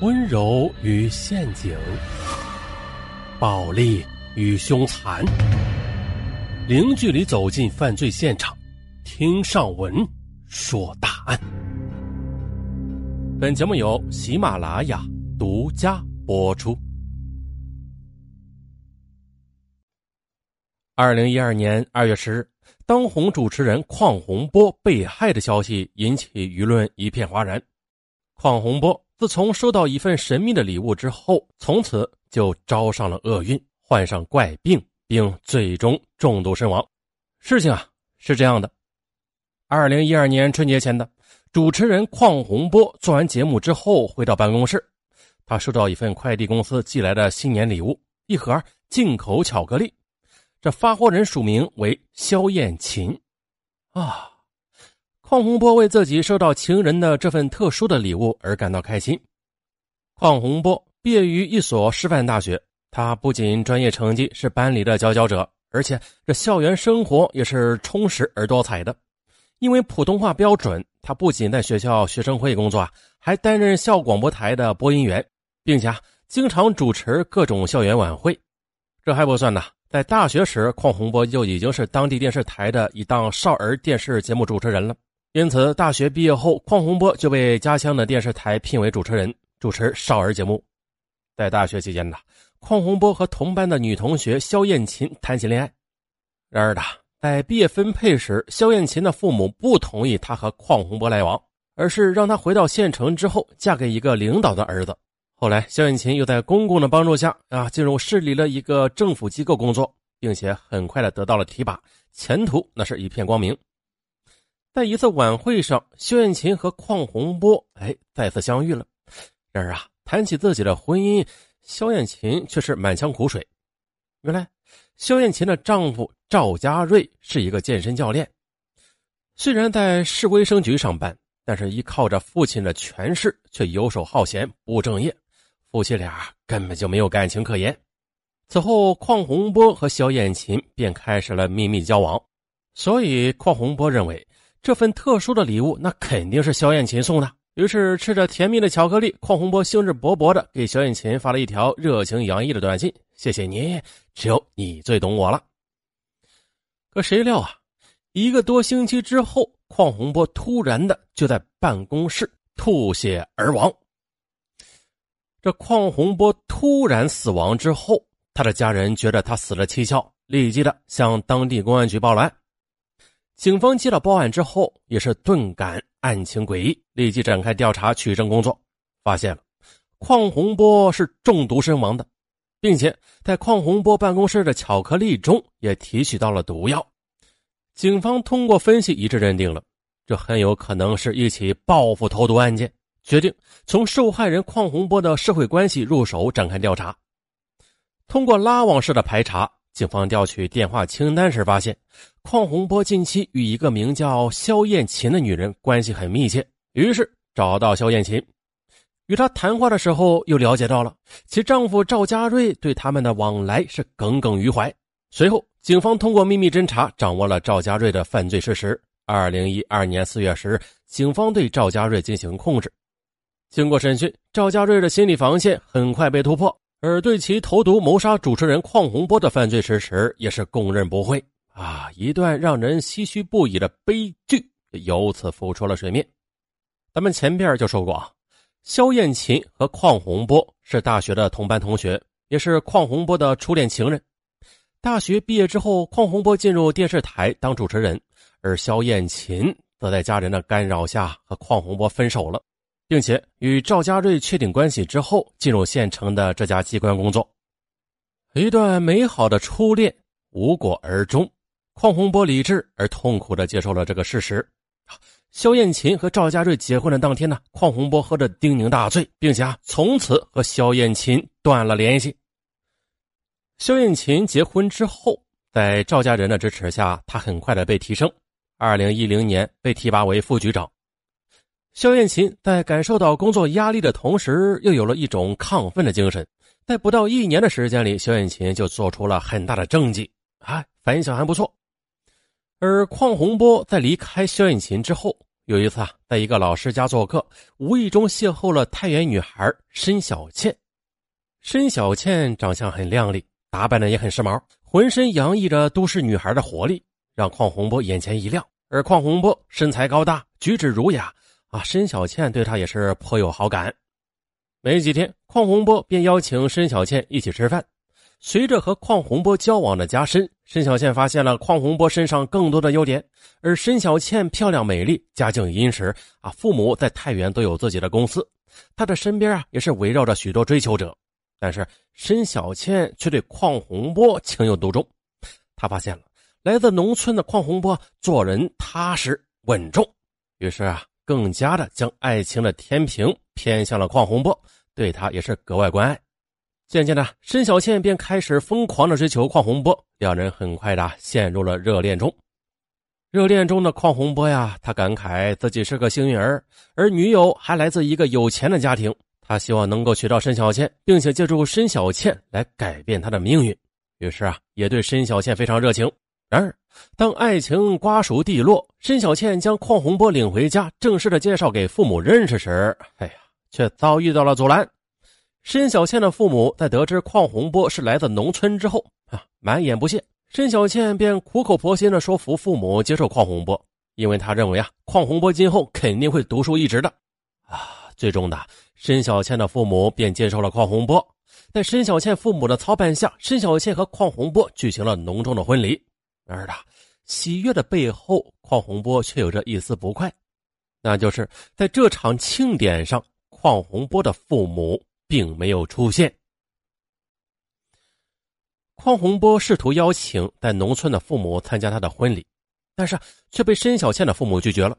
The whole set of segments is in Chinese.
温柔与陷阱，暴力与凶残，零距离走进犯罪现场，听上文说大案。本节目由喜马拉雅独家播出。二零一二年二月十日，当红主持人邝洪波被害的消息引起舆论一片哗然。邝洪波。自从收到一份神秘的礼物之后，从此就招上了厄运，患上怪病，并最终中毒身亡。事情啊是这样的：二零一二年春节前的，主持人邝洪波做完节目之后回到办公室，他收到一份快递公司寄来的新年礼物——一盒进口巧克力。这发货人署名为肖艳琴。啊。邝洪波为自己收到情人的这份特殊的礼物而感到开心。邝洪波毕业于一所师范大学，他不仅专业成绩是班里的佼佼者，而且这校园生活也是充实而多彩的。因为普通话标准，他不仅在学校学生会工作，还担任校广播台的播音员，并且经常主持各种校园晚会。这还不算呢，在大学时，邝洪波就已经是当地电视台的一档少儿电视节目主持人了。因此，大学毕业后，邝洪波就被家乡的电视台聘为主持人，主持少儿节目。在大学期间呢，邝洪波和同班的女同学肖艳琴谈起恋爱。然而呢，在毕业分配时，肖艳琴的父母不同意她和邝洪波来往，而是让她回到县城之后嫁给一个领导的儿子。后来，肖艳琴又在公公的帮助下啊，进入市里的一个政府机构工作，并且很快的得到了提拔，前途那是一片光明。在一次晚会上，肖艳琴和邝洪波哎再次相遇了。然而啊，谈起自己的婚姻，肖艳琴却是满腔苦水。原来，肖艳琴的丈夫赵家瑞是一个健身教练，虽然在市卫生局上班，但是依靠着父亲的权势，却游手好闲，不务正业。夫妻俩根本就没有感情可言。此后，邝洪波和肖艳琴便开始了秘密交往。所以，邝洪波认为。这份特殊的礼物，那肯定是肖艳琴送的。于是，吃着甜蜜的巧克力，邝洪波兴致勃勃地给肖艳琴发了一条热情洋溢的短信：“谢谢你，只有你最懂我了。”可谁料啊，一个多星期之后，邝洪波突然的就在办公室吐血而亡。这邝洪波突然死亡之后，他的家人觉得他死了蹊跷，立即的向当地公安局报了案。警方接到报案之后，也是顿感案情诡异，立即展开调查取证工作，发现了邝洪波是中毒身亡的，并且在邝洪波办公室的巧克力中也提取到了毒药。警方通过分析一致认定了，这很有可能是一起报复投毒案件，决定从受害人邝洪波的社会关系入手展开调查。通过拉网式的排查。警方调取电话清单时发现，邝洪波近期与一个名叫肖艳琴的女人关系很密切，于是找到肖艳琴，与她谈话的时候，又了解到了其丈夫赵家瑞对他们的往来是耿耿于怀。随后，警方通过秘密侦查掌握了赵家瑞的犯罪事实。二零一二年四月十日，警方对赵家瑞进行控制。经过审讯，赵家瑞的心理防线很快被突破。而对其投毒谋杀主持人邝洪波的犯罪事实也是供认不讳啊！一段让人唏嘘不已的悲剧由此浮出了水面。咱们前边就说过啊，肖艳琴和邝洪波是大学的同班同学，也是邝洪波的初恋情人。大学毕业之后，邝洪波进入电视台当主持人，而肖艳琴则在家人的干扰下和邝洪波分手了。并且与赵家瑞确定关系之后，进入县城的这家机关工作。一段美好的初恋无果而终。邝洪波理智而痛苦地接受了这个事实。肖艳琴和赵家瑞结婚的当天呢，邝洪波喝得酩酊大醉，并且啊，从此和肖艳琴断了联系。肖艳琴结婚之后，在赵家人的支持下，她很快的被提升。二零一零年被提拔为副局长。肖艳琴在感受到工作压力的同时，又有了一种亢奋的精神。在不到一年的时间里，肖艳琴就做出了很大的政绩，啊，反响还不错。而邝洪波在离开肖艳琴之后，有一次啊，在一个老师家做客，无意中邂逅了太原女孩申小倩。申小倩长相很靓丽，打扮的也很时髦，浑身洋溢着都市女孩的活力，让邝洪波眼前一亮。而邝洪波身材高大，举止儒雅，啊，申小倩对他也是颇有好感。没几天，邝洪波便邀请申小倩一起吃饭。随着和邝洪波交往的加深，申小倩发现了邝洪波身上更多的优点。而申小倩漂亮美丽，家境殷实啊，父母在太原都有自己的公司，她的身边啊也是围绕着许多追求者。但是申小倩却对邝洪波情有独钟。她发现了来自农村的邝洪波做人踏实稳重，于是啊，更加的将爱情的天平偏向了邝洪波，对他也是格外关爱。渐渐的，申小倩便开始疯狂的追求邝洪波，两人很快的陷入了热恋中。热恋中的邝洪波呀，他感慨自己是个幸运儿，而女友还来自一个有钱的家庭，他希望能够娶到申小倩，并且借助申小倩来改变他的命运。于是啊，也对申小倩非常热情。然而，当爱情瓜熟蒂落，申小倩将邝洪波领回家，正式的介绍给父母认识时，哎呀，却遭遇到了阻拦。申小倩的父母在得知邝洪波是来自农村之后啊，满眼不屑。申小倩便苦口婆心的说服父母接受邝洪波，因为他认为啊，邝洪波今后肯定会独树一帜的。啊，最终的申小倩的父母便接受了邝洪波。在申小倩父母的操办下，申小倩和邝洪波举行了隆重的婚礼。然而的喜悦的背后，邝洪波却有着一丝不快，那就是在这场庆典上，邝洪波的父母。并没有出现。邝洪波试图邀请在农村的父母参加他的婚礼，但是却被申小倩的父母拒绝了。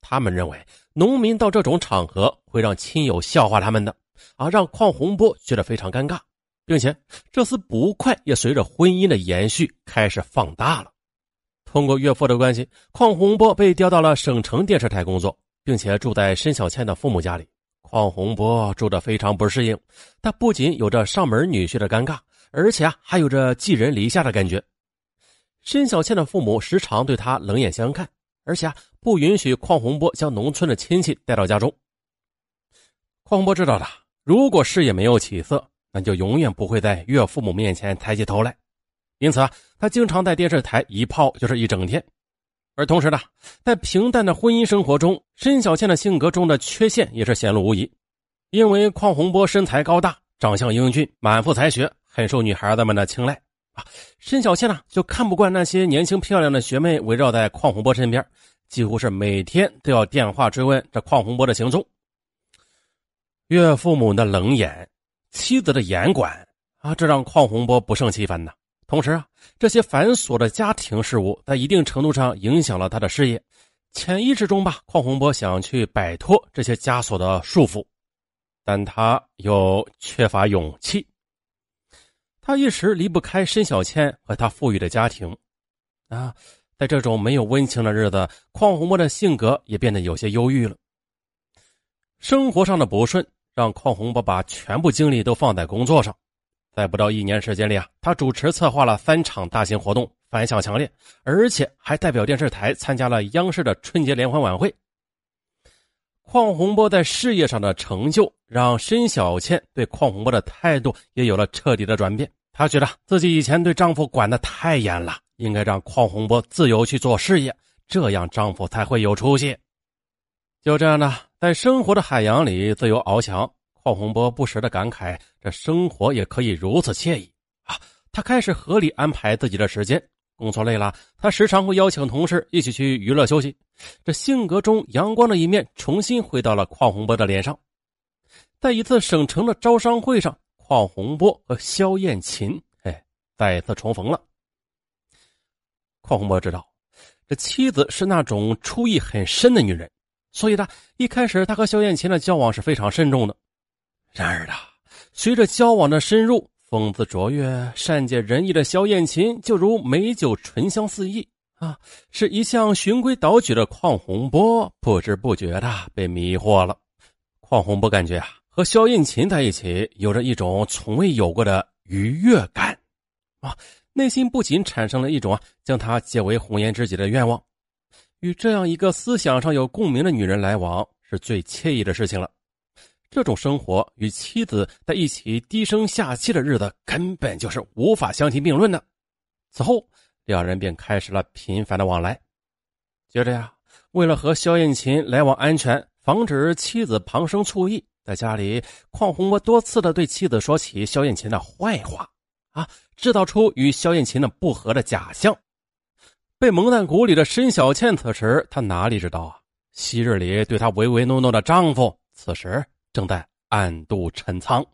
他们认为农民到这种场合会让亲友笑话他们的，啊，让邝洪波觉得非常尴尬，并且这丝不快也随着婚姻的延续开始放大了。通过岳父的关系，邝洪波被调到了省城电视台工作，并且住在申小倩的父母家里。邝洪波住得非常不适应，他不仅有着上门女婿的尴尬，而且啊还有着寄人篱下的感觉。申小倩的父母时常对他冷眼相看，而且啊不允许邝洪波将农村的亲戚带到家中。邝洪波知道了，如果事业没有起色，那就永远不会在岳父母面前抬起头来，因此啊他经常在电视台一泡就是一整天。而同时呢，在平淡的婚姻生活中，申小倩的性格中的缺陷也是显露无遗。因为邝洪波身材高大，长相英俊，满腹才学，很受女孩子们的青睐啊。申小倩呢，就看不惯那些年轻漂亮的学妹围绕在邝洪波身边，几乎是每天都要电话追问这邝洪波的行踪。岳父母的冷眼，妻子的严管啊，这让邝洪波不胜其烦呐。同时啊，这些繁琐的家庭事务在一定程度上影响了他的事业。潜意识中吧，邝洪波想去摆脱这些枷锁的束缚，但他又缺乏勇气。他一时离不开申小倩和他富裕的家庭。啊，在这种没有温情的日子，邝洪波的性格也变得有些忧郁了。生活上的不顺让邝洪波把全部精力都放在工作上。在不到一年时间里啊，他主持策划了三场大型活动，反响强烈，而且还代表电视台参加了央视的春节联欢晚会。邝洪波在事业上的成就，让申小倩对邝洪波的态度也有了彻底的转变。她觉得自己以前对丈夫管得太严了，应该让邝洪波自由去做事业，这样丈夫才会有出息。就这样呢，在生活的海洋里自由翱翔。邝洪波不时的感慨：“这生活也可以如此惬意啊！”他开始合理安排自己的时间。工作累了，他时常会邀请同事一起去娱乐休息。这性格中阳光的一面重新回到了邝洪波的脸上。在一次省城的招商会上，邝洪波和肖艳琴哎再次重逢了。邝洪波知道，这妻子是那种出意很深的女人，所以呢，一开始他和肖艳琴的交往是非常慎重的。然而的，随着交往的深入，风姿卓越、善解人意的萧艳琴，就如美酒醇香四溢啊！是一向循规蹈矩的邝洪波，不知不觉的被迷惑了。邝洪波感觉啊，和萧艳琴在一起，有着一种从未有过的愉悦感啊！内心不仅产生了一种啊，将她结为红颜知己的愿望。与这样一个思想上有共鸣的女人来往是最惬意的事情了。这种生活与妻子在一起低声下气的日子根本就是无法相提并论的。此后，两人便开始了频繁的往来。接着呀，为了和萧艳琴来往安全，防止妻子旁生醋意，在家里，邝洪波多次的对妻子说起萧艳琴的坏话，啊，制造出与萧艳琴的不和的假象。被蒙在鼓里的申小倩，此时她哪里知道啊？昔日里对她唯唯诺诺的丈夫，此时正在暗度陈仓。